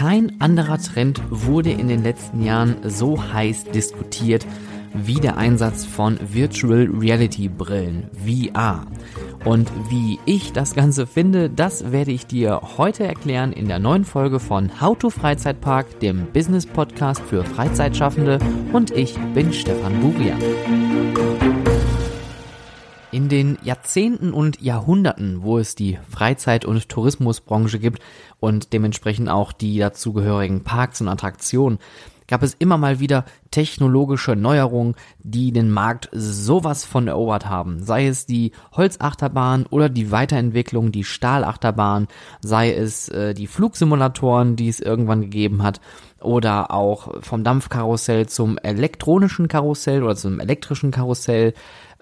Kein anderer Trend wurde in den letzten Jahren so heiß diskutiert wie der Einsatz von Virtual Reality Brillen, VR. Und wie ich das Ganze finde, das werde ich dir heute erklären in der neuen Folge von How to Freizeitpark, dem Business Podcast für Freizeitschaffende. Und ich bin Stefan Burian. Den Jahrzehnten und Jahrhunderten, wo es die Freizeit- und Tourismusbranche gibt und dementsprechend auch die dazugehörigen Parks und Attraktionen, gab es immer mal wieder technologische Neuerungen, die den Markt sowas von erobert haben. Sei es die Holzachterbahn oder die Weiterentwicklung, die Stahlachterbahn, sei es äh, die Flugsimulatoren, die es irgendwann gegeben hat, oder auch vom Dampfkarussell zum elektronischen Karussell oder zum elektrischen Karussell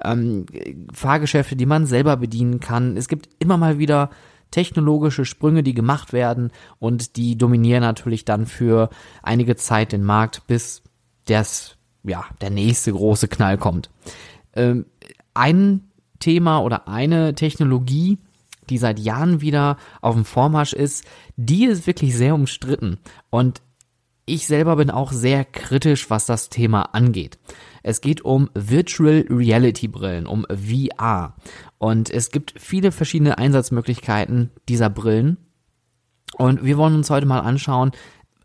ähm, Fahrgeschäfte, die man selber bedienen kann. Es gibt immer mal wieder technologische Sprünge, die gemacht werden und die dominieren natürlich dann für einige Zeit den Markt, bis das, ja, der nächste große Knall kommt. Ähm, ein Thema oder eine Technologie, die seit Jahren wieder auf dem Vormarsch ist, die ist wirklich sehr umstritten und ich selber bin auch sehr kritisch, was das Thema angeht. Es geht um Virtual Reality Brillen, um VR. Und es gibt viele verschiedene Einsatzmöglichkeiten dieser Brillen. Und wir wollen uns heute mal anschauen,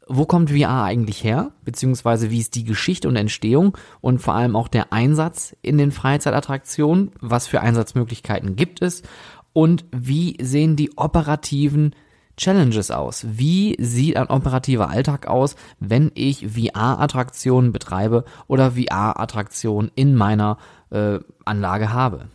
wo kommt VR eigentlich her, beziehungsweise wie ist die Geschichte und Entstehung und vor allem auch der Einsatz in den Freizeitattraktionen, was für Einsatzmöglichkeiten gibt es und wie sehen die operativen Challenges aus? Wie sieht ein operativer Alltag aus, wenn ich VR-Attraktionen betreibe oder VR-Attraktionen in meiner äh, Anlage habe?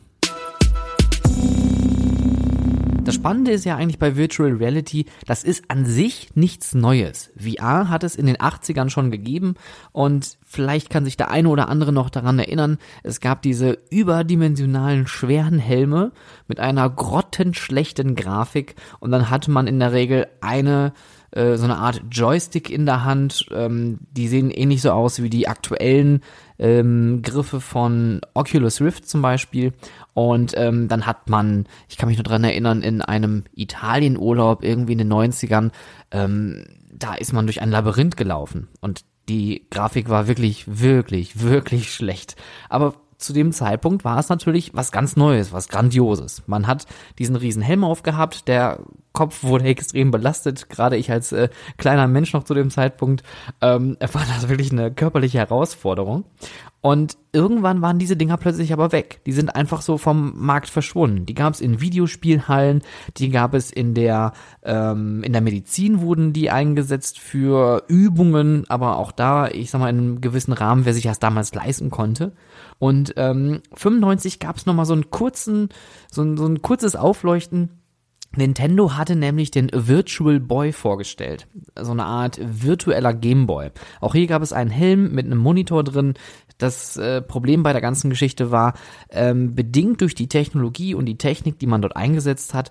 Das Spannende ist ja eigentlich bei Virtual Reality, das ist an sich nichts Neues. VR hat es in den 80ern schon gegeben und vielleicht kann sich der eine oder andere noch daran erinnern, es gab diese überdimensionalen schweren Helme mit einer grottenschlechten Grafik und dann hatte man in der Regel eine äh, so eine Art Joystick in der Hand. Ähm, die sehen ähnlich so aus wie die aktuellen ähm, Griffe von Oculus Rift zum Beispiel. Und ähm, dann hat man, ich kann mich nur dran erinnern, in einem Italienurlaub irgendwie in den 90ern, ähm, da ist man durch ein Labyrinth gelaufen. Und die Grafik war wirklich, wirklich, wirklich schlecht. Aber zu dem Zeitpunkt war es natürlich was ganz Neues, was Grandioses. Man hat diesen riesen Helm aufgehabt, der Kopf wurde extrem belastet, gerade ich als äh, kleiner Mensch noch zu dem Zeitpunkt, ähm, war das wirklich eine körperliche Herausforderung. Und irgendwann waren diese Dinger plötzlich aber weg. Die sind einfach so vom Markt verschwunden. Die gab es in Videospielhallen, die gab es in der ähm, in der Medizin wurden die eingesetzt für Übungen, aber auch da, ich sag mal, in einem gewissen Rahmen, wer sich das damals leisten konnte. Und ähm, 95 gab es nochmal so einen kurzen, so ein, so ein kurzes Aufleuchten Nintendo hatte nämlich den Virtual Boy vorgestellt, so eine Art virtueller Gameboy. Auch hier gab es einen Helm mit einem Monitor drin. Das äh, Problem bei der ganzen Geschichte war, ähm, bedingt durch die Technologie und die Technik, die man dort eingesetzt hat,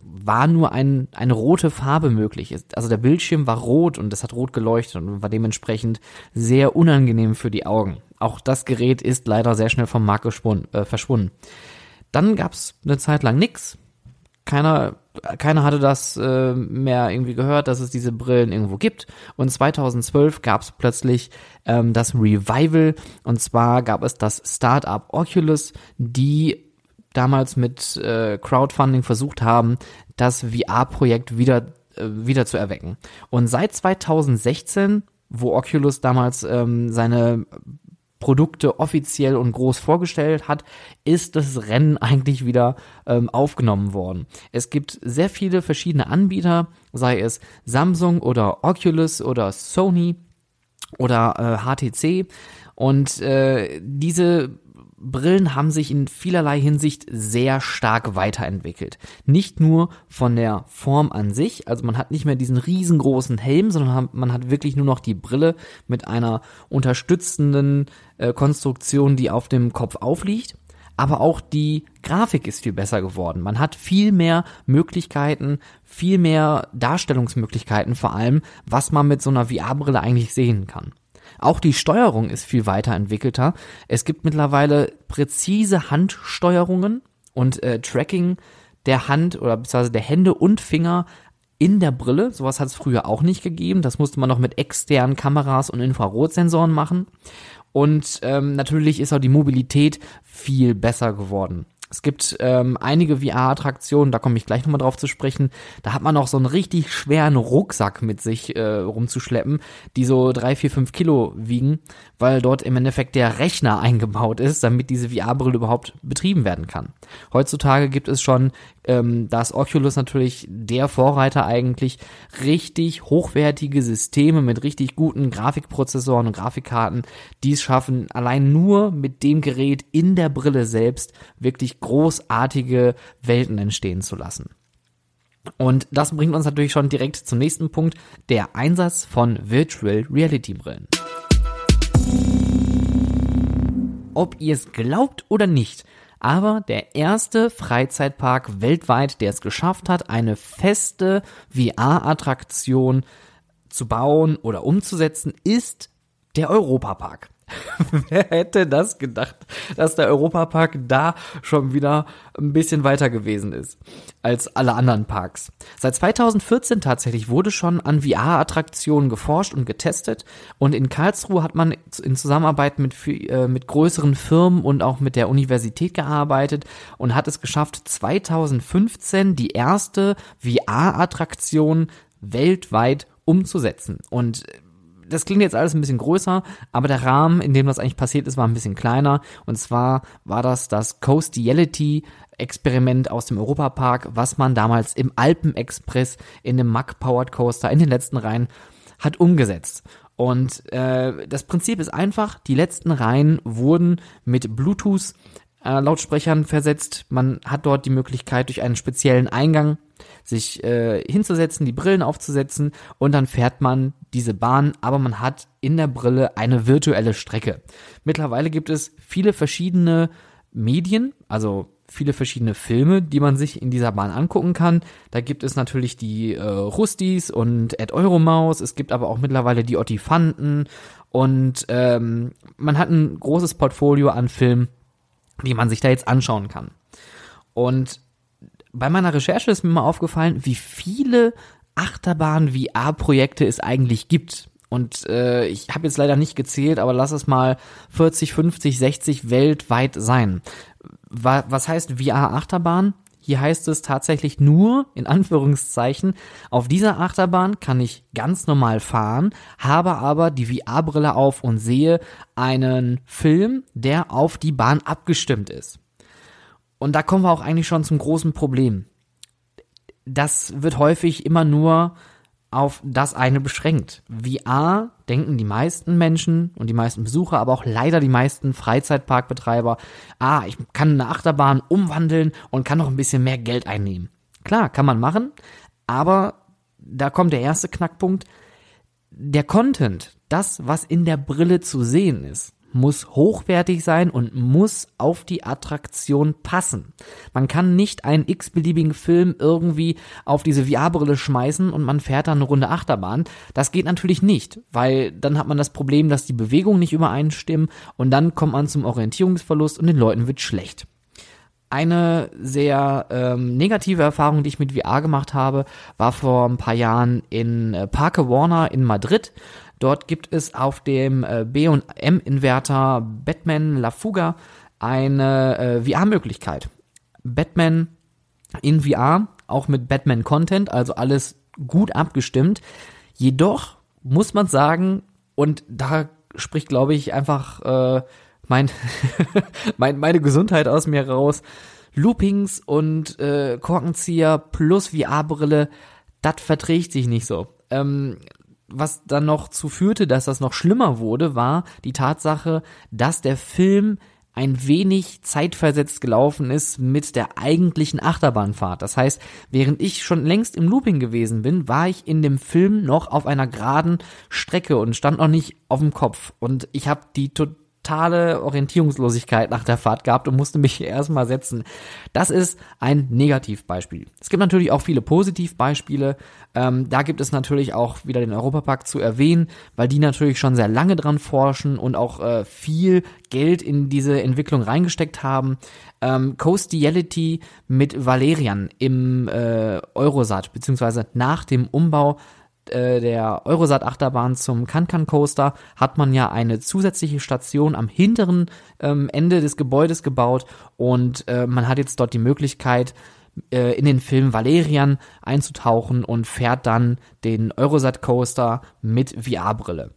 war nur ein, eine rote Farbe möglich. Also der Bildschirm war rot und es hat rot geleuchtet und war dementsprechend sehr unangenehm für die Augen. Auch das Gerät ist leider sehr schnell vom Markt äh, verschwunden. Dann gab es eine Zeit lang nix keiner, keiner hatte das äh, mehr irgendwie gehört, dass es diese Brillen irgendwo gibt. Und 2012 gab es plötzlich ähm, das Revival. Und zwar gab es das Startup Oculus, die damals mit äh, Crowdfunding versucht haben, das VR-Projekt wieder, äh, wieder zu erwecken. Und seit 2016 wo Oculus damals ähm, seine Produkte offiziell und groß vorgestellt hat, ist das Rennen eigentlich wieder ähm, aufgenommen worden. Es gibt sehr viele verschiedene Anbieter, sei es Samsung oder Oculus oder Sony oder äh, HTC und äh, diese Brillen haben sich in vielerlei Hinsicht sehr stark weiterentwickelt. Nicht nur von der Form an sich, also man hat nicht mehr diesen riesengroßen Helm, sondern man hat wirklich nur noch die Brille mit einer unterstützenden äh, Konstruktion, die auf dem Kopf aufliegt. Aber auch die Grafik ist viel besser geworden. Man hat viel mehr Möglichkeiten, viel mehr Darstellungsmöglichkeiten vor allem, was man mit so einer VR-Brille eigentlich sehen kann. Auch die Steuerung ist viel weiterentwickelter. Es gibt mittlerweile präzise Handsteuerungen und äh, Tracking der Hand oder beziehungsweise der Hände und Finger in der Brille. Sowas hat es früher auch nicht gegeben. Das musste man noch mit externen Kameras und Infrarotsensoren machen. Und ähm, natürlich ist auch die Mobilität viel besser geworden. Es gibt ähm, einige VR-Attraktionen, da komme ich gleich nochmal drauf zu sprechen. Da hat man auch so einen richtig schweren Rucksack mit sich äh, rumzuschleppen, die so drei, vier, fünf Kilo wiegen, weil dort im Endeffekt der Rechner eingebaut ist, damit diese VR-Brille überhaupt betrieben werden kann. Heutzutage gibt es schon, ähm, da ist Oculus natürlich der Vorreiter eigentlich, richtig hochwertige Systeme mit richtig guten Grafikprozessoren und Grafikkarten, die es schaffen, allein nur mit dem Gerät in der Brille selbst wirklich großartige Welten entstehen zu lassen. Und das bringt uns natürlich schon direkt zum nächsten Punkt, der Einsatz von Virtual Reality Brillen. Ob ihr es glaubt oder nicht, aber der erste Freizeitpark weltweit, der es geschafft hat, eine feste VR-Attraktion zu bauen oder umzusetzen, ist der Europapark. Wer hätte das gedacht, dass der Europapark da schon wieder ein bisschen weiter gewesen ist als alle anderen Parks? Seit 2014 tatsächlich wurde schon an VR-Attraktionen geforscht und getestet und in Karlsruhe hat man in Zusammenarbeit mit, äh, mit größeren Firmen und auch mit der Universität gearbeitet und hat es geschafft, 2015 die erste VR-Attraktion weltweit umzusetzen. Und das klingt jetzt alles ein bisschen größer, aber der Rahmen, in dem das eigentlich passiert ist, war ein bisschen kleiner. Und zwar war das das Coastiality Experiment aus dem Europapark, was man damals im Alpenexpress in dem Mack Powered Coaster in den letzten Reihen hat umgesetzt. Und äh, das Prinzip ist einfach, die letzten Reihen wurden mit Bluetooth äh, Lautsprechern versetzt. Man hat dort die Möglichkeit, durch einen speziellen Eingang sich äh, hinzusetzen, die Brillen aufzusetzen und dann fährt man diese Bahn, aber man hat in der Brille eine virtuelle Strecke. Mittlerweile gibt es viele verschiedene Medien, also viele verschiedene Filme, die man sich in dieser Bahn angucken kann. Da gibt es natürlich die äh, Rustis und Ed Euromaus, es gibt aber auch mittlerweile die Ottifanten und ähm, man hat ein großes Portfolio an Filmen, die man sich da jetzt anschauen kann. Und bei meiner Recherche ist mir mal aufgefallen, wie viele Achterbahn-VR-Projekte es eigentlich gibt. Und äh, ich habe jetzt leider nicht gezählt, aber lass es mal 40, 50, 60 weltweit sein. Was heißt VR-Achterbahn? Hier heißt es tatsächlich nur, in Anführungszeichen, auf dieser Achterbahn kann ich ganz normal fahren, habe aber die VR-Brille auf und sehe einen Film, der auf die Bahn abgestimmt ist. Und da kommen wir auch eigentlich schon zum großen Problem. Das wird häufig immer nur auf das eine beschränkt. VR denken die meisten Menschen und die meisten Besucher, aber auch leider die meisten Freizeitparkbetreiber, ah, ich kann eine Achterbahn umwandeln und kann noch ein bisschen mehr Geld einnehmen. Klar, kann man machen, aber da kommt der erste Knackpunkt. Der Content, das, was in der Brille zu sehen ist, muss hochwertig sein und muss auf die Attraktion passen. Man kann nicht einen x-beliebigen Film irgendwie auf diese VR-Brille schmeißen und man fährt dann eine Runde Achterbahn. Das geht natürlich nicht, weil dann hat man das Problem, dass die Bewegungen nicht übereinstimmen und dann kommt man zum Orientierungsverlust und den Leuten wird schlecht. Eine sehr ähm, negative Erfahrung, die ich mit VR gemacht habe, war vor ein paar Jahren in äh, Parque Warner in Madrid. Dort gibt es auf dem äh, B&M-Inverter Batman La Fuga eine äh, VR-Möglichkeit. Batman in VR, auch mit Batman-Content, also alles gut abgestimmt. Jedoch muss man sagen, und da spricht, glaube ich, einfach äh, mein, mein, meine Gesundheit aus mir raus, Loopings und äh, Korkenzieher plus VR-Brille, das verträgt sich nicht so. Ähm, was dann noch zu führte, dass das noch schlimmer wurde, war die Tatsache, dass der Film ein wenig zeitversetzt gelaufen ist mit der eigentlichen Achterbahnfahrt. Das heißt, während ich schon längst im Looping gewesen bin, war ich in dem Film noch auf einer geraden Strecke und stand noch nicht auf dem Kopf. Und ich habe die totale Orientierungslosigkeit nach der Fahrt gehabt und musste mich erstmal setzen. Das ist ein Negativbeispiel. Es gibt natürlich auch viele Positivbeispiele. Ähm, da gibt es natürlich auch wieder den Europapark zu erwähnen, weil die natürlich schon sehr lange dran forschen und auch äh, viel Geld in diese Entwicklung reingesteckt haben. Ähm, Coastiality mit Valerian im äh, Eurosat, beziehungsweise nach dem Umbau äh, der Eurosat Achterbahn zum Kankan Coaster hat man ja eine zusätzliche Station am hinteren ähm, Ende des Gebäudes gebaut und äh, man hat jetzt dort die Möglichkeit äh, in den Film Valerian einzutauchen und fährt dann den Eurosat Coaster mit VR-Brille.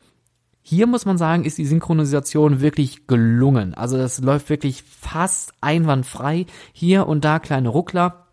Hier muss man sagen, ist die Synchronisation wirklich gelungen. Also das läuft wirklich fast einwandfrei. Hier und da kleine Ruckler.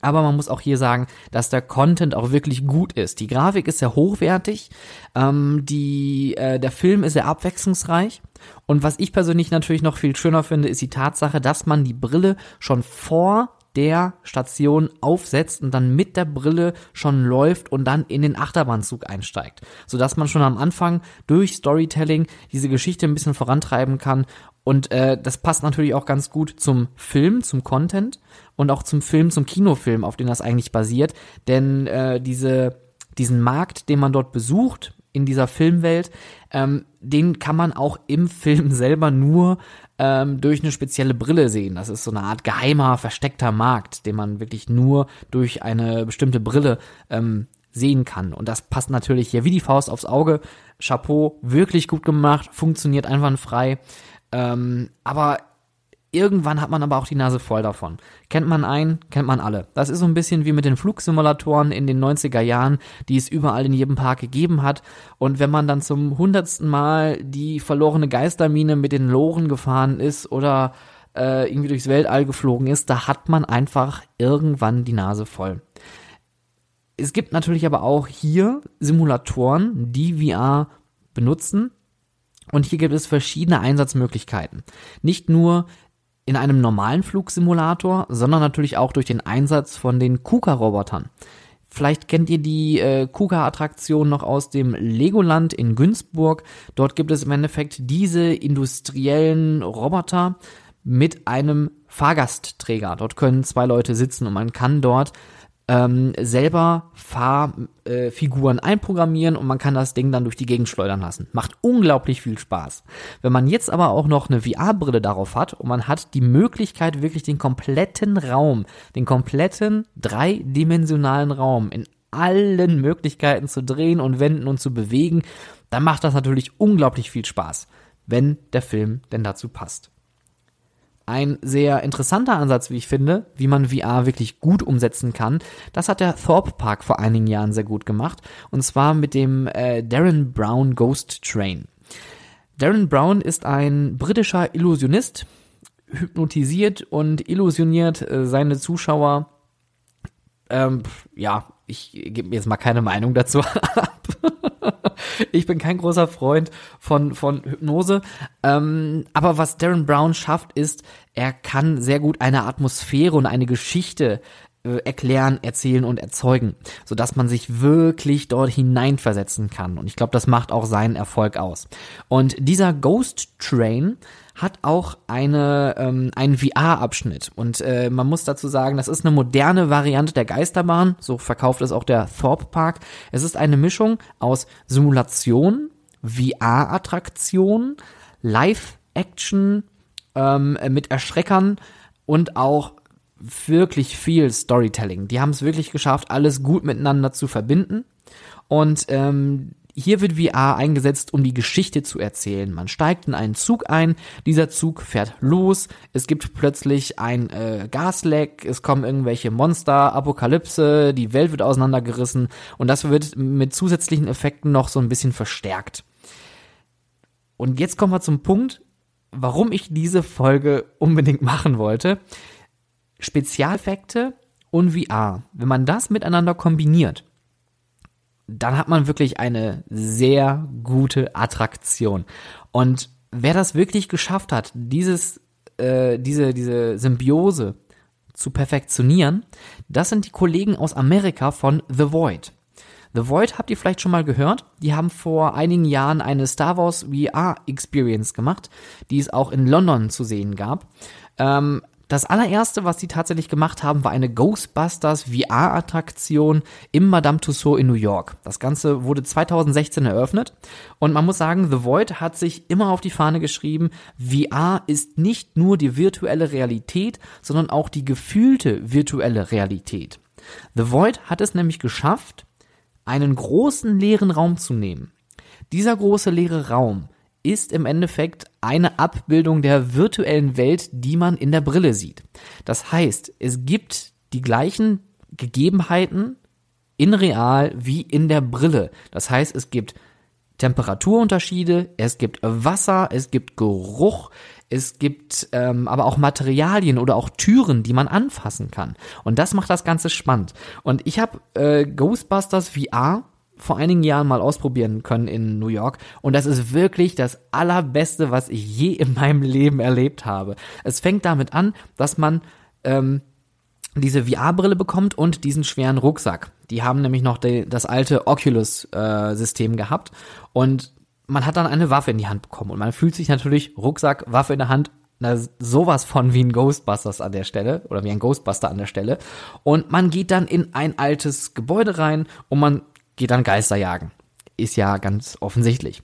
Aber man muss auch hier sagen, dass der Content auch wirklich gut ist. Die Grafik ist sehr hochwertig, ähm, die, äh, der Film ist sehr abwechslungsreich. Und was ich persönlich natürlich noch viel schöner finde, ist die Tatsache, dass man die Brille schon vor der Station aufsetzt und dann mit der Brille schon läuft und dann in den Achterbahnzug einsteigt, sodass man schon am Anfang durch Storytelling diese Geschichte ein bisschen vorantreiben kann und äh, das passt natürlich auch ganz gut zum Film, zum Content und auch zum Film, zum Kinofilm, auf den das eigentlich basiert, denn äh, diese diesen Markt, den man dort besucht in dieser Filmwelt, ähm, den kann man auch im Film selber nur ähm, durch eine spezielle Brille sehen. Das ist so eine Art geheimer, versteckter Markt, den man wirklich nur durch eine bestimmte Brille ähm, sehen kann. Und das passt natürlich hier wie die Faust aufs Auge. Chapeau, wirklich gut gemacht, funktioniert einwandfrei. Ähm, aber Irgendwann hat man aber auch die Nase voll davon. Kennt man einen, kennt man alle. Das ist so ein bisschen wie mit den Flugsimulatoren in den 90er Jahren, die es überall in jedem Park gegeben hat. Und wenn man dann zum hundertsten Mal die verlorene Geistermine mit den Loren gefahren ist oder äh, irgendwie durchs Weltall geflogen ist, da hat man einfach irgendwann die Nase voll. Es gibt natürlich aber auch hier Simulatoren, die VR benutzen, und hier gibt es verschiedene Einsatzmöglichkeiten. Nicht nur in einem normalen Flugsimulator, sondern natürlich auch durch den Einsatz von den KUKA-Robotern. Vielleicht kennt ihr die äh, KUKA-Attraktion noch aus dem Legoland in Günzburg. Dort gibt es im Endeffekt diese industriellen Roboter mit einem Fahrgastträger. Dort können zwei Leute sitzen und man kann dort ähm, selber Fahrfiguren äh, einprogrammieren und man kann das Ding dann durch die Gegend schleudern lassen. Macht unglaublich viel Spaß. Wenn man jetzt aber auch noch eine VR-Brille darauf hat und man hat die Möglichkeit, wirklich den kompletten Raum, den kompletten dreidimensionalen Raum in allen Möglichkeiten zu drehen und wenden und zu bewegen, dann macht das natürlich unglaublich viel Spaß, wenn der Film denn dazu passt ein sehr interessanter Ansatz, wie ich finde, wie man VR wirklich gut umsetzen kann. Das hat der Thorpe Park vor einigen Jahren sehr gut gemacht. Und zwar mit dem äh, Darren Brown Ghost Train. Darren Brown ist ein britischer Illusionist, hypnotisiert und illusioniert äh, seine Zuschauer. Ähm, ja, ich gebe mir jetzt mal keine Meinung dazu ab. ich bin kein großer Freund von, von Hypnose. Ähm, aber was Darren Brown schafft, ist, er kann sehr gut eine Atmosphäre und eine Geschichte äh, erklären, erzählen und erzeugen, so dass man sich wirklich dort hineinversetzen kann. Und ich glaube, das macht auch seinen Erfolg aus. Und dieser Ghost Train hat auch eine, ähm, einen VR-Abschnitt. Und äh, man muss dazu sagen, das ist eine moderne Variante der Geisterbahn. So verkauft es auch der Thorpe Park. Es ist eine Mischung aus Simulation, VR-Attraktion, Live-Action ähm, mit Erschreckern und auch wirklich viel Storytelling. Die haben es wirklich geschafft, alles gut miteinander zu verbinden. Und ähm, hier wird VR eingesetzt, um die Geschichte zu erzählen. Man steigt in einen Zug ein, dieser Zug fährt los, es gibt plötzlich ein äh, Gasleck, es kommen irgendwelche Monster, Apokalypse, die Welt wird auseinandergerissen und das wird mit zusätzlichen Effekten noch so ein bisschen verstärkt. Und jetzt kommen wir zum Punkt, warum ich diese Folge unbedingt machen wollte. Spezialeffekte und VR. Wenn man das miteinander kombiniert, dann hat man wirklich eine sehr gute Attraktion. Und wer das wirklich geschafft hat, dieses, äh, diese, diese Symbiose zu perfektionieren, das sind die Kollegen aus Amerika von The Void. The Void habt ihr vielleicht schon mal gehört. Die haben vor einigen Jahren eine Star Wars VR Experience gemacht, die es auch in London zu sehen gab. Ähm, das allererste, was sie tatsächlich gemacht haben, war eine Ghostbusters VR-Attraktion im Madame Tussauds in New York. Das Ganze wurde 2016 eröffnet und man muss sagen, The Void hat sich immer auf die Fahne geschrieben, VR ist nicht nur die virtuelle Realität, sondern auch die gefühlte virtuelle Realität. The Void hat es nämlich geschafft, einen großen leeren Raum zu nehmen. Dieser große leere Raum ist im Endeffekt eine Abbildung der virtuellen Welt, die man in der Brille sieht. Das heißt, es gibt die gleichen Gegebenheiten in real wie in der Brille. Das heißt, es gibt Temperaturunterschiede, es gibt Wasser, es gibt Geruch, es gibt ähm, aber auch Materialien oder auch Türen, die man anfassen kann. Und das macht das Ganze spannend. Und ich habe äh, Ghostbusters VR vor einigen Jahren mal ausprobieren können in New York und das ist wirklich das allerbeste, was ich je in meinem Leben erlebt habe. Es fängt damit an, dass man ähm, diese VR-Brille bekommt und diesen schweren Rucksack. Die haben nämlich noch die, das alte Oculus-System äh, gehabt und man hat dann eine Waffe in die Hand bekommen und man fühlt sich natürlich Rucksack, Waffe in der Hand, na, sowas von wie ein Ghostbusters an der Stelle oder wie ein Ghostbuster an der Stelle und man geht dann in ein altes Gebäude rein und man geht dann Geister jagen. Ist ja ganz offensichtlich.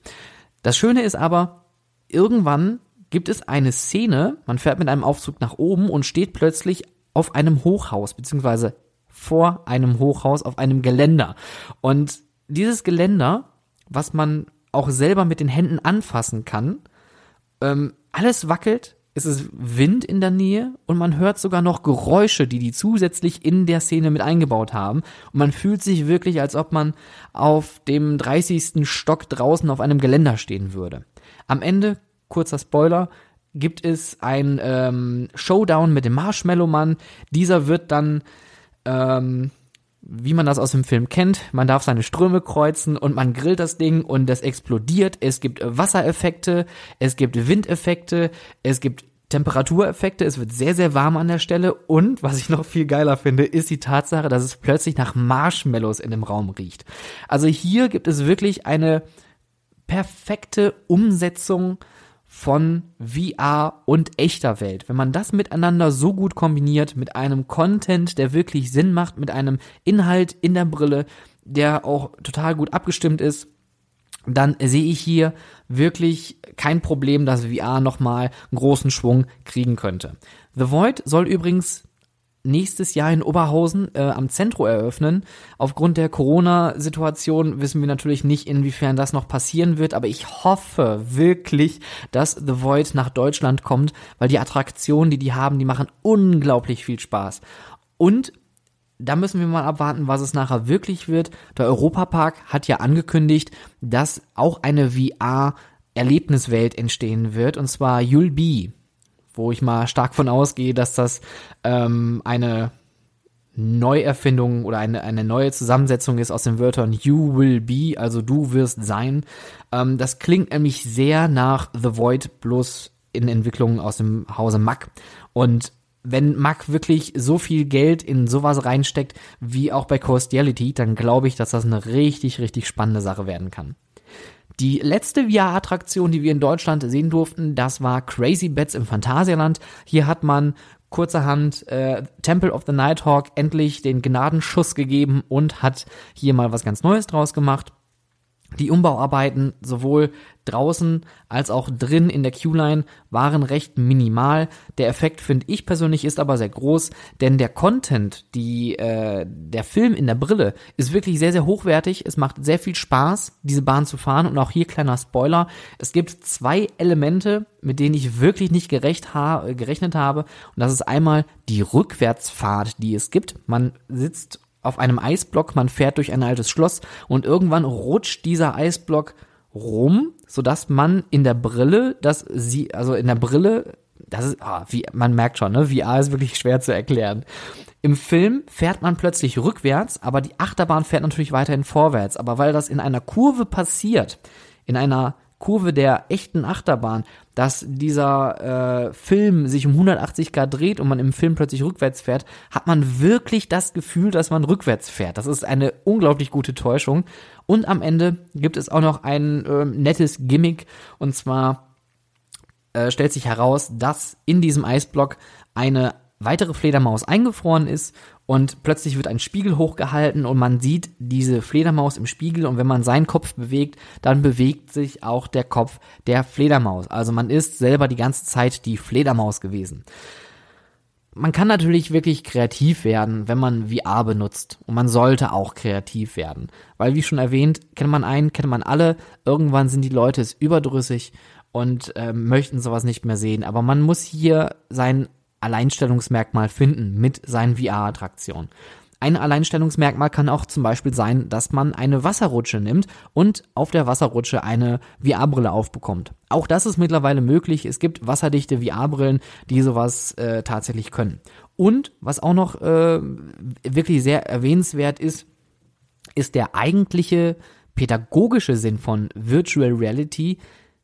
Das Schöne ist aber, irgendwann gibt es eine Szene, man fährt mit einem Aufzug nach oben und steht plötzlich auf einem Hochhaus, beziehungsweise vor einem Hochhaus auf einem Geländer. Und dieses Geländer, was man auch selber mit den Händen anfassen kann, ähm, alles wackelt, es ist Wind in der Nähe und man hört sogar noch Geräusche, die die zusätzlich in der Szene mit eingebaut haben. Und man fühlt sich wirklich, als ob man auf dem 30. Stock draußen auf einem Geländer stehen würde. Am Ende, kurzer Spoiler, gibt es ein ähm, Showdown mit dem Marshmallow-Mann. Dieser wird dann ähm, wie man das aus dem Film kennt. Man darf seine Ströme kreuzen und man grillt das Ding und das explodiert. Es gibt Wassereffekte, es gibt Windeffekte, es gibt Temperatureffekte, es wird sehr, sehr warm an der Stelle und was ich noch viel geiler finde, ist die Tatsache, dass es plötzlich nach Marshmallows in dem Raum riecht. Also hier gibt es wirklich eine perfekte Umsetzung von VR und echter Welt. Wenn man das miteinander so gut kombiniert, mit einem Content, der wirklich Sinn macht, mit einem Inhalt in der Brille, der auch total gut abgestimmt ist, dann sehe ich hier wirklich kein Problem, dass VR nochmal einen großen Schwung kriegen könnte. The Void soll übrigens nächstes Jahr in Oberhausen äh, am Zentro eröffnen. Aufgrund der Corona-Situation wissen wir natürlich nicht, inwiefern das noch passieren wird, aber ich hoffe wirklich, dass The Void nach Deutschland kommt, weil die Attraktionen, die die haben, die machen unglaublich viel Spaß. Und da müssen wir mal abwarten, was es nachher wirklich wird. Der Europapark hat ja angekündigt, dass auch eine VR Erlebniswelt entstehen wird, und zwar You'll Be wo ich mal stark von ausgehe, dass das ähm, eine Neuerfindung oder eine, eine neue Zusammensetzung ist aus den Wörtern you will be, also du wirst sein. Ähm, das klingt nämlich sehr nach The Void bloß in Entwicklungen aus dem Hause Mack. Und wenn Mack wirklich so viel Geld in sowas reinsteckt, wie auch bei Coastiality, dann glaube ich, dass das eine richtig, richtig spannende Sache werden kann. Die letzte VR-Attraktion, die wir in Deutschland sehen durften, das war Crazy Bets im Phantasialand. Hier hat man kurzerhand äh, Temple of the Nighthawk endlich den Gnadenschuss gegeben und hat hier mal was ganz Neues draus gemacht. Die Umbauarbeiten sowohl draußen als auch drin in der Q-Line waren recht minimal. Der Effekt finde ich persönlich ist aber sehr groß, denn der Content, die äh, der Film in der Brille ist wirklich sehr sehr hochwertig. Es macht sehr viel Spaß, diese Bahn zu fahren und auch hier kleiner Spoiler: Es gibt zwei Elemente, mit denen ich wirklich nicht gerecht ha gerechnet habe und das ist einmal die Rückwärtsfahrt, die es gibt. Man sitzt auf einem Eisblock, man fährt durch ein altes Schloss und irgendwann rutscht dieser Eisblock rum, sodass man in der Brille, das sie, also in der Brille, das ist, ah, wie, man merkt schon, ne, VR ist wirklich schwer zu erklären. Im Film fährt man plötzlich rückwärts, aber die Achterbahn fährt natürlich weiterhin vorwärts. Aber weil das in einer Kurve passiert, in einer Kurve der echten Achterbahn, dass dieser äh, Film sich um 180 Grad dreht und man im Film plötzlich rückwärts fährt, hat man wirklich das Gefühl, dass man rückwärts fährt. Das ist eine unglaublich gute Täuschung. Und am Ende gibt es auch noch ein äh, nettes Gimmick und zwar äh, stellt sich heraus, dass in diesem Eisblock eine weitere Fledermaus eingefroren ist und plötzlich wird ein Spiegel hochgehalten und man sieht diese Fledermaus im Spiegel und wenn man seinen Kopf bewegt, dann bewegt sich auch der Kopf der Fledermaus. Also man ist selber die ganze Zeit die Fledermaus gewesen. Man kann natürlich wirklich kreativ werden, wenn man VR benutzt. Und man sollte auch kreativ werden. Weil, wie schon erwähnt, kennt man einen, kennt man alle. Irgendwann sind die Leute es überdrüssig und äh, möchten sowas nicht mehr sehen. Aber man muss hier sein Alleinstellungsmerkmal finden mit seinen VR-Attraktionen. Ein Alleinstellungsmerkmal kann auch zum Beispiel sein, dass man eine Wasserrutsche nimmt und auf der Wasserrutsche eine VR-Brille aufbekommt. Auch das ist mittlerweile möglich. Es gibt wasserdichte VR-Brillen, die sowas äh, tatsächlich können. Und was auch noch äh, wirklich sehr erwähnenswert ist, ist der eigentliche pädagogische Sinn von Virtual Reality,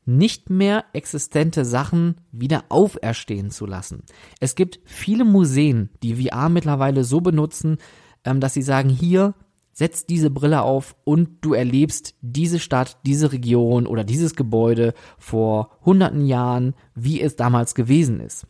nicht mehr existente Sachen wieder auferstehen zu lassen. Es gibt viele Museen, die VR mittlerweile so benutzen, ähm, dass sie sagen, hier, setz diese Brille auf und du erlebst diese Stadt, diese Region oder dieses Gebäude vor hunderten Jahren, wie es damals gewesen ist.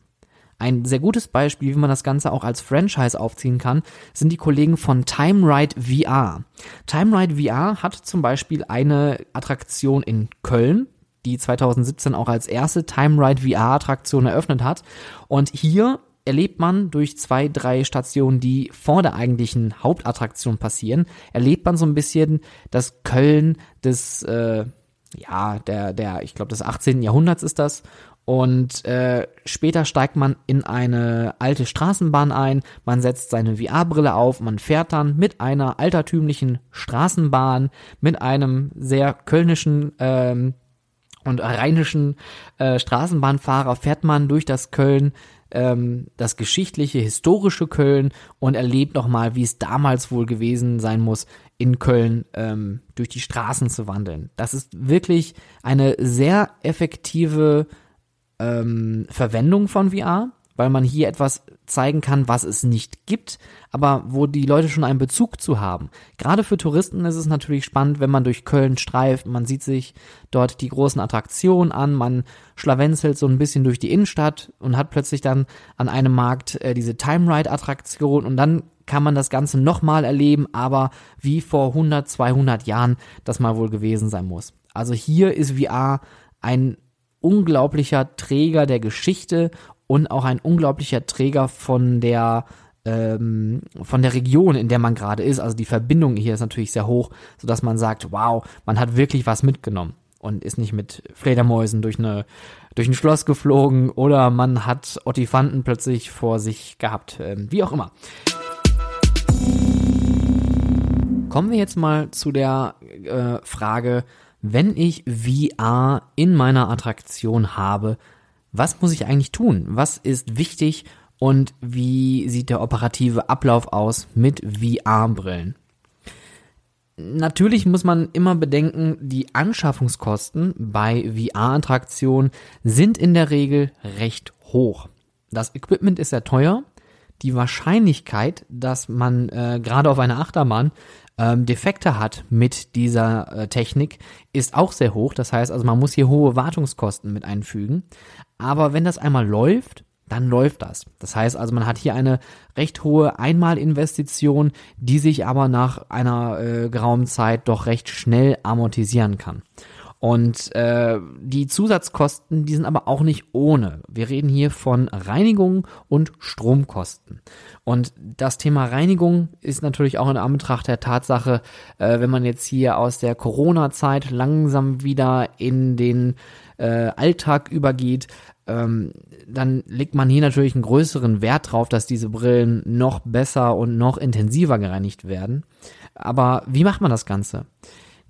Ein sehr gutes Beispiel, wie man das Ganze auch als Franchise aufziehen kann, sind die Kollegen von Time Ride VR. Time Ride VR hat zum Beispiel eine Attraktion in Köln, die 2017 auch als erste Time Ride VR-Attraktion eröffnet hat. Und hier erlebt man durch zwei, drei Stationen, die vor der eigentlichen Hauptattraktion passieren, erlebt man so ein bisschen das Köln des, äh, ja, der, der, ich glaube, des 18. Jahrhunderts ist das. Und äh, später steigt man in eine alte Straßenbahn ein, man setzt seine VR-Brille auf, man fährt dann mit einer altertümlichen Straßenbahn, mit einem sehr kölnischen ähm, und rheinischen äh, Straßenbahnfahrer fährt man durch das Köln, ähm, das geschichtliche, historische Köln und erlebt nochmal, wie es damals wohl gewesen sein muss, in Köln ähm, durch die Straßen zu wandeln. Das ist wirklich eine sehr effektive ähm, Verwendung von VR weil man hier etwas zeigen kann, was es nicht gibt, aber wo die Leute schon einen Bezug zu haben. Gerade für Touristen ist es natürlich spannend, wenn man durch Köln streift, man sieht sich dort die großen Attraktionen an, man schlawenzelt so ein bisschen durch die Innenstadt und hat plötzlich dann an einem Markt äh, diese Time Ride Attraktion und dann kann man das Ganze nochmal erleben, aber wie vor 100, 200 Jahren das mal wohl gewesen sein muss. Also hier ist VR ein unglaublicher Träger der Geschichte und auch ein unglaublicher Träger von der ähm, von der Region, in der man gerade ist. Also die Verbindung hier ist natürlich sehr hoch, so dass man sagt, wow, man hat wirklich was mitgenommen und ist nicht mit Fledermäusen durch eine durch ein Schloss geflogen oder man hat Ottifanten plötzlich vor sich gehabt, ähm, wie auch immer. Kommen wir jetzt mal zu der äh, Frage, wenn ich VR in meiner Attraktion habe, was muss ich eigentlich tun? Was ist wichtig und wie sieht der operative Ablauf aus mit VR-Brillen? Natürlich muss man immer bedenken, die Anschaffungskosten bei VR-Attraktionen sind in der Regel recht hoch. Das Equipment ist sehr teuer. Die Wahrscheinlichkeit, dass man äh, gerade auf einer Achterbahn ähm, Defekte hat mit dieser äh, Technik, ist auch sehr hoch. Das heißt also, man muss hier hohe Wartungskosten mit einfügen. Aber wenn das einmal läuft, dann läuft das. Das heißt also, man hat hier eine recht hohe Einmalinvestition, die sich aber nach einer äh, geraumen Zeit doch recht schnell amortisieren kann. Und äh, die Zusatzkosten, die sind aber auch nicht ohne. Wir reden hier von Reinigung und Stromkosten. Und das Thema Reinigung ist natürlich auch in Anbetracht der Tatsache, äh, wenn man jetzt hier aus der Corona-Zeit langsam wieder in den äh, Alltag übergeht, ähm, dann legt man hier natürlich einen größeren Wert drauf, dass diese Brillen noch besser und noch intensiver gereinigt werden. Aber wie macht man das Ganze?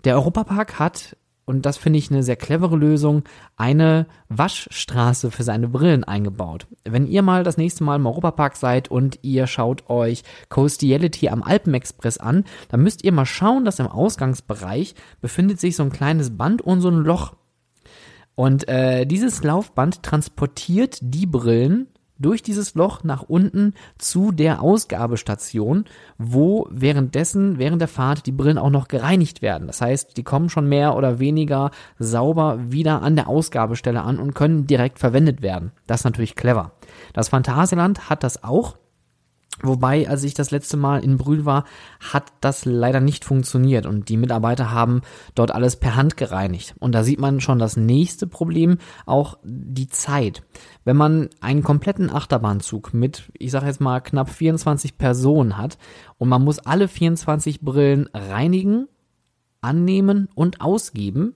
Der Europapark hat und das finde ich eine sehr clevere Lösung, eine Waschstraße für seine Brillen eingebaut. Wenn ihr mal das nächste Mal im Europapark seid und ihr schaut euch Coastiality am Alpenexpress an, dann müsst ihr mal schauen, dass im Ausgangsbereich befindet sich so ein kleines Band und so ein Loch Und äh, dieses Laufband transportiert die Brillen durch dieses Loch nach unten zu der Ausgabestation, wo währenddessen, während der Fahrt die Brillen auch noch gereinigt werden. Das heißt, die kommen schon mehr oder weniger sauber wieder an der Ausgabestelle an und können direkt verwendet werden. Das ist natürlich clever. Das Phantasialand hat das auch. Wobei, als ich das letzte Mal in Brühl war, hat das leider nicht funktioniert und die Mitarbeiter haben dort alles per Hand gereinigt. Und da sieht man schon das nächste Problem, auch die Zeit. Wenn man einen kompletten Achterbahnzug mit, ich sage jetzt mal, knapp 24 Personen hat und man muss alle 24 Brillen reinigen, annehmen und ausgeben,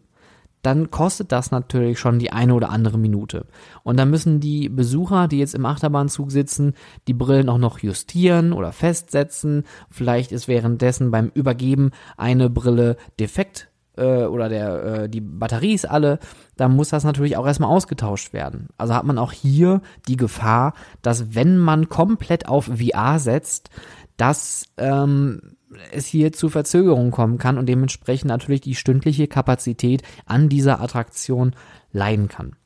dann kostet das natürlich schon die eine oder andere Minute. Und dann müssen die Besucher, die jetzt im Achterbahnzug sitzen, die Brillen auch noch justieren oder festsetzen. Vielleicht ist währenddessen beim Übergeben eine Brille defekt äh, oder der äh, die Batterie ist alle, dann muss das natürlich auch erstmal ausgetauscht werden. Also hat man auch hier die Gefahr, dass wenn man komplett auf VR setzt, dass ähm, es hier zu Verzögerungen kommen kann und dementsprechend natürlich die stündliche Kapazität an dieser Attraktion leiden kann.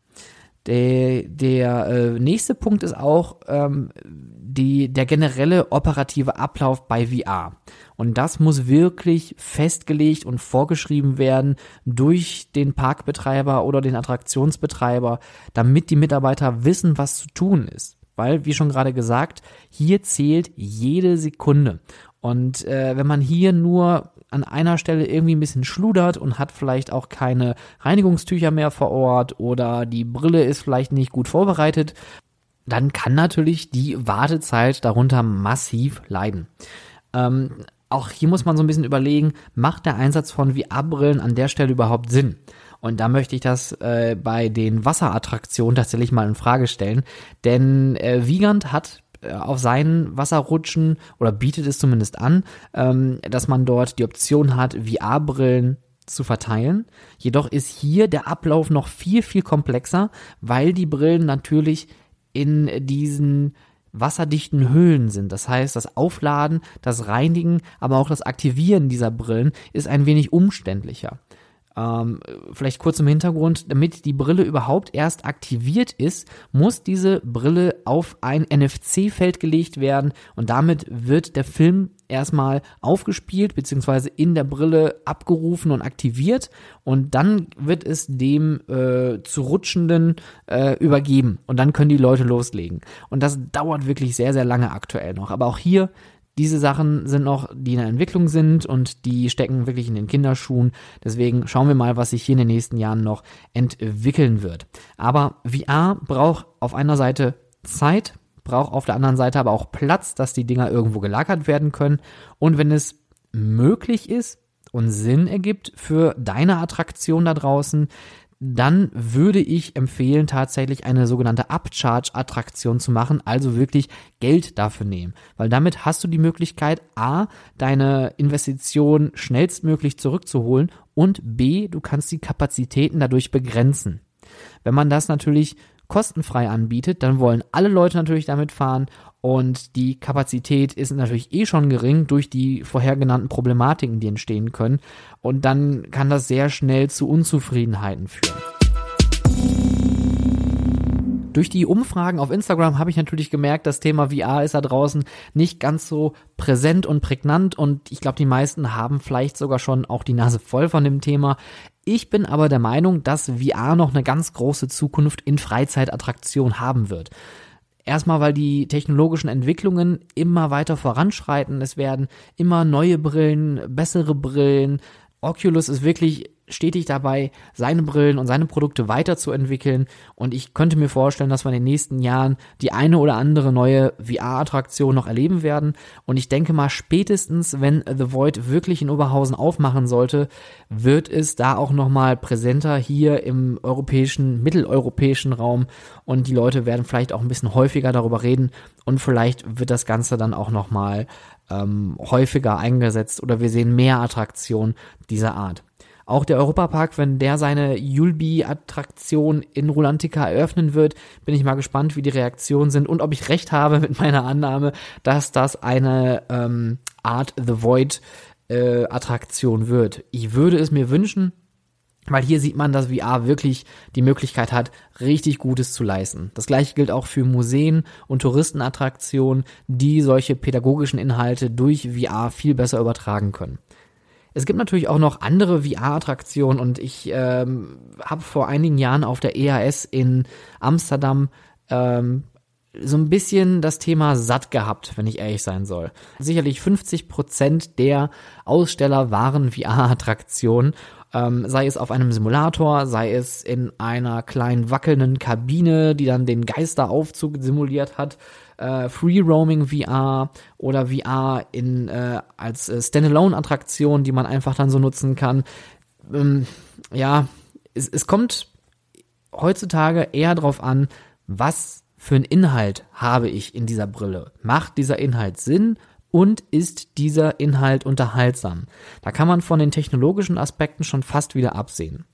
Der, der äh, nächste Punkt ist auch ähm, die, der generelle operative Ablauf bei VR. Und das muss wirklich festgelegt und vorgeschrieben werden durch den Parkbetreiber oder den Attraktionsbetreiber, damit die Mitarbeiter wissen, was zu tun ist. Weil, wie schon gerade gesagt, hier zählt jede Sekunde. Und äh, wenn man hier nur an einer Stelle irgendwie ein bisschen schludert und hat vielleicht auch keine Reinigungstücher mehr vor Ort oder die Brille ist vielleicht nicht gut vorbereitet, dann kann natürlich die Wartezeit darunter massiv leiden. Ähm, auch hier muss man so ein bisschen überlegen, macht der Einsatz von VR-Brillen an der Stelle überhaupt Sinn? Und da möchte ich das äh, bei den Wasserattraktionen tatsächlich mal in Frage stellen. Denn äh, Wiegand hat auf seinen Wasserrutschen oder bietet es zumindest an, ähm, dass man dort die Option hat, VR-Brillen zu verteilen. Jedoch ist hier der Ablauf noch viel, viel komplexer, weil die Brillen natürlich in diesen wasserdichten Höhlen sind. Das heißt, das Aufladen, das Reinigen, aber auch das Aktivieren dieser Brillen ist ein wenig umständlicher. Ähm, vielleicht kurz im Hintergrund, damit die Brille überhaupt erst aktiviert ist, muss diese Brille auf ein NFC-Feld gelegt werden und damit wird der Film erstmal aufgespielt beziehungsweise in der Brille abgerufen und aktiviert und dann wird es dem äh, zu rutschenden äh, übergeben und dann können die Leute loslegen. Und das dauert wirklich sehr sehr lange aktuell noch. Aber auch hier diese Sachen sind noch, die in der Entwicklung sind und die stecken wirklich in den Kinderschuhen. Deswegen schauen wir mal, was sich hier in den nächsten Jahren noch entwickeln wird. Aber VR braucht auf einer Seite Zeit, braucht auf der anderen Seite aber auch Platz, dass die Dinger irgendwo gelagert werden können. Und wenn es möglich ist und Sinn ergibt für deine Attraktion da draußen, dann würde ich empfehlen, tatsächlich eine sogenannte Upcharge-Attraktion zu machen, also wirklich Geld dafür nehmen. Weil damit hast du die Möglichkeit, A, deine Investition schnellstmöglich zurückzuholen und B, du kannst die Kapazitäten dadurch begrenzen. Wenn man das natürlich kostenfrei anbietet, dann wollen alle Leute natürlich damit fahren und die Kapazität ist natürlich eh schon gering durch die vorher genannten Problematiken, die entstehen können. Und dann kann das sehr schnell zu Unzufriedenheiten führen. Durch die Umfragen auf Instagram habe ich natürlich gemerkt, das Thema VR ist da draußen nicht ganz so präsent und prägnant und ich glaube, die meisten haben vielleicht sogar schon auch die Nase voll von dem Thema. Ich bin aber der Meinung, dass VR noch eine ganz große Zukunft in Freizeitattraktionen haben wird. Erstmal, weil die technologischen Entwicklungen immer weiter voranschreiten. Es werden immer neue Brillen, bessere Brillen. Oculus ist wirklich stetig dabei, seine Brillen und seine Produkte weiterzuentwickeln. Und ich könnte mir vorstellen, dass wir in den nächsten Jahren die eine oder andere neue VR-Attraktion noch erleben werden. Und ich denke mal, spätestens, wenn The Void wirklich in Oberhausen aufmachen sollte, wird es da auch nochmal präsenter hier im europäischen, mitteleuropäischen Raum. Und die Leute werden vielleicht auch ein bisschen häufiger darüber reden. Und vielleicht wird das Ganze dann auch nochmal ähm, häufiger eingesetzt oder wir sehen mehr Attraktionen dieser Art. Auch der Europapark, wenn der seine Julbi-Attraktion in Rulantica eröffnen wird, bin ich mal gespannt, wie die Reaktionen sind und ob ich recht habe mit meiner Annahme, dass das eine ähm, Art The Void äh, Attraktion wird. Ich würde es mir wünschen, Weil hier sieht man, dass VR wirklich die Möglichkeit hat, richtig Gutes zu leisten. Das gleiche gilt auch für Museen und Touristenattraktionen, die solche pädagogischen Inhalte durch VR viel besser übertragen können. Es gibt natürlich auch noch andere VR-Attraktionen und ich ähm, habe vor einigen Jahren auf der EAS in Amsterdam ähm, so ein bisschen das Thema satt gehabt, wenn ich ehrlich sein soll. Sicherlich 50 Prozent der Aussteller waren VR-Attraktionen ähm, sei es auf einem Simulator, sei es in einer kleinen wackelnden Kabine, die dann den Geisteraufzug simuliert hat, äh, Free Roaming VR oder VR in äh, als äh, Standalone-Attraktion, die man einfach dann so nutzen kann. Ähm, ja, es, es kommt heutzutage eher darauf an, was für einen Inhalt habe ich in dieser Brille. Macht dieser Inhalt Sinn und ist dieser Inhalt unterhaltsam. Da kann man von den technologischen Aspekten schon fast wieder absehen.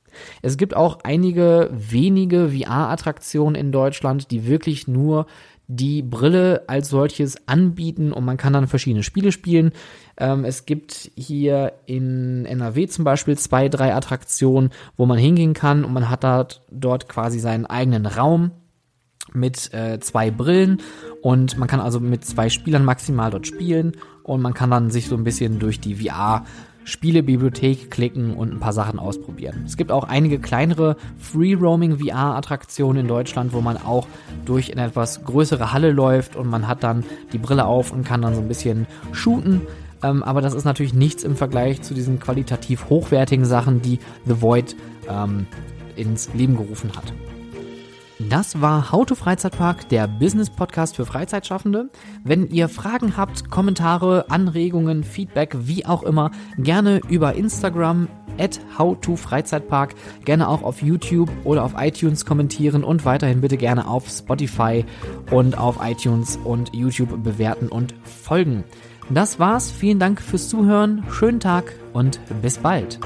Es gibt auch einige wenige VR-Attraktionen in Deutschland, die wirklich nur die Brille als solches anbieten und man kann dann verschiedene Spiele spielen. Ähm, es gibt hier in NRW zum Beispiel zwei, drei Attraktionen, wo man hingehen kann und man hat dort, quasi seinen eigenen Raum mit äh, zwei Brillen und man kann also mit zwei Spielern maximal dort spielen und man kann dann sich so ein bisschen durch die VR Spielebibliothek klicken und ein paar Sachen ausprobieren. Es gibt auch einige kleinere Free Roaming VR Attraktionen in Deutschland, wo man auch durch eine etwas größere Halle läuft und man hat dann die Brille auf und kann dann so ein bisschen shooten. Ähm, aber das ist natürlich nichts im Vergleich zu diesen qualitativ hochwertigen Sachen, die The Void ähm, ins Leben gerufen hat. Das war How to Freizeitpark, der Business Podcast für Freizeitschaffende. Wenn ihr Fragen habt, Kommentare, Anregungen, Feedback, wie auch immer, gerne über Instagram at howtofreizeitpark, gerne auch auf YouTube oder auf iTunes kommentieren und weiterhin bitte gerne auf Spotify und auf iTunes und YouTube bewerten und folgen. Das war's. Vielen Dank fürs Zuhören. Schönen Tag und bis bald.